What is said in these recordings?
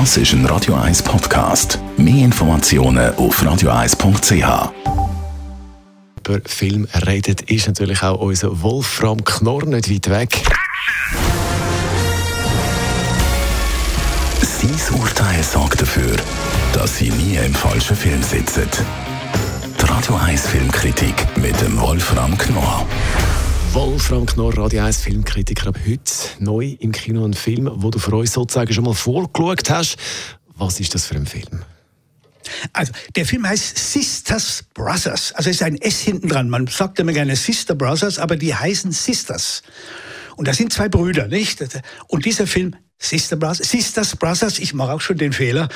Das ist ein Radio 1 Podcast. Mehr Informationen auf radio1.ch. Über Film redet, ist natürlich auch unser Wolfram Knorr nicht weit weg. Sein Urteil sorgt dafür, dass Sie nie im falschen Film sitzen. Die Radio 1 Filmkritik mit dem Wolfram Knorr. Wolfram Knorr, Radio 1 Filmkritiker, ab heute neu im Kino ein Film, wo du für uns sozusagen schon mal vorgeschaut hast. Was ist das für ein Film? Also, der Film heißt Sisters Brothers. Also, es ist ein S hinten dran. Man sagt immer gerne Sister Brothers, aber die heißen Sisters. Und das sind zwei Brüder, nicht? Und dieser Film, Sister Brothers, Sisters Brothers, ich mache auch schon den Fehler,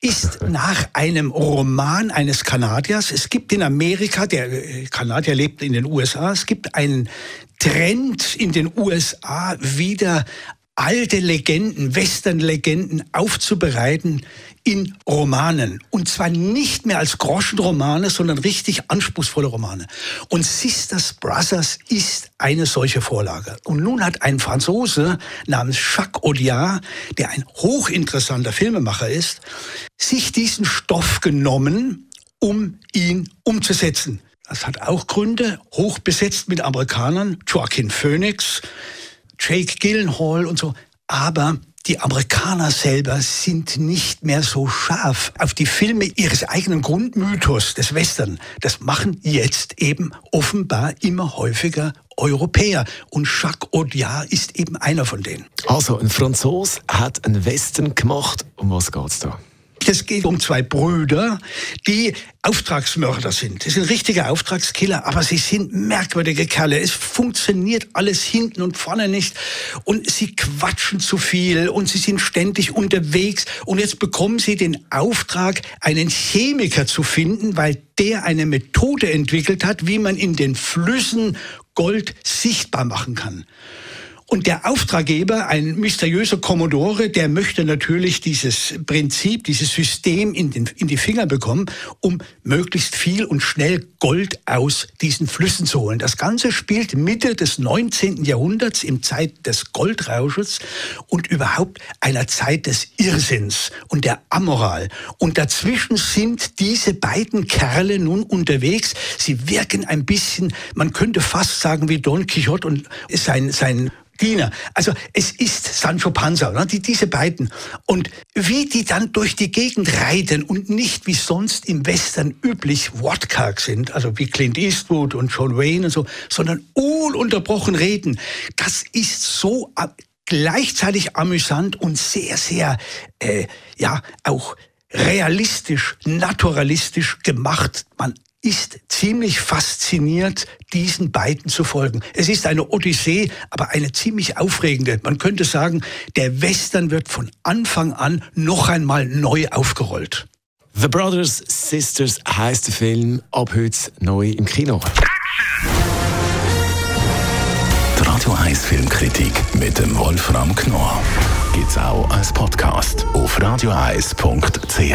ist nach einem Roman eines Kanadiers. Es gibt in Amerika, der äh, Kanadier lebt in den USA, es gibt einen Trend in den USA, wieder alte Legenden, Western-Legenden aufzubereiten in Romanen. Und zwar nicht mehr als Groschenromane, sondern richtig anspruchsvolle Romane. Und Sisters Brothers ist eine solche Vorlage. Und nun hat ein Franzose namens Jacques Audiard, der ein hochinteressanter Filmemacher ist, sich diesen Stoff genommen, um ihn umzusetzen. Das hat auch Gründe, hoch besetzt mit Amerikanern, Joaquin Phoenix, Jake Gyllenhaal und so. Aber die Amerikaner selber sind nicht mehr so scharf auf die Filme ihres eigenen Grundmythos des Western. Das machen jetzt eben offenbar immer häufiger Europäer. Und Jacques Audiard ist eben einer von denen. Also, ein Franzose hat einen Western gemacht. Um was geht's da? Es geht um zwei Brüder, die Auftragsmörder sind. Das sind richtige Auftragskiller, aber sie sind merkwürdige Kerle. Es funktioniert alles hinten und vorne nicht. Und sie quatschen zu viel und sie sind ständig unterwegs. Und jetzt bekommen sie den Auftrag, einen Chemiker zu finden, weil der eine Methode entwickelt hat, wie man in den Flüssen Gold sichtbar machen kann. Und der Auftraggeber, ein mysteriöser Kommodore, der möchte natürlich dieses Prinzip, dieses System in, den, in die Finger bekommen, um möglichst viel und schnell Gold aus diesen Flüssen zu holen. Das Ganze spielt Mitte des 19. Jahrhunderts, im Zeit des Goldrausches und überhaupt einer Zeit des Irrsinns und der Amoral. Und dazwischen sind diese beiden Kerle nun unterwegs. Sie wirken ein bisschen, man könnte fast sagen, wie Don Quixote und sein, sein Diener. Also es ist Sancho Panza, ne? die, diese beiden. Und wie die dann durch die Gegend reiten und nicht wie sonst im Western üblich wortkarg sind, also wie Clint Eastwood und John Wayne und so, sondern ununterbrochen reden, das ist so gleichzeitig amüsant und sehr, sehr, äh, ja, auch realistisch, naturalistisch gemacht. Man ist ziemlich fasziniert, diesen beiden zu folgen. Es ist eine Odyssee, aber eine ziemlich aufregende. Man könnte sagen, der Western wird von Anfang an noch einmal neu aufgerollt. The Brothers Sisters heißt der Film ab heute neu im Kino. Die Radio 1 Filmkritik mit dem Wolfram Knorr gibt's auch als Podcast auf radioeis.ch.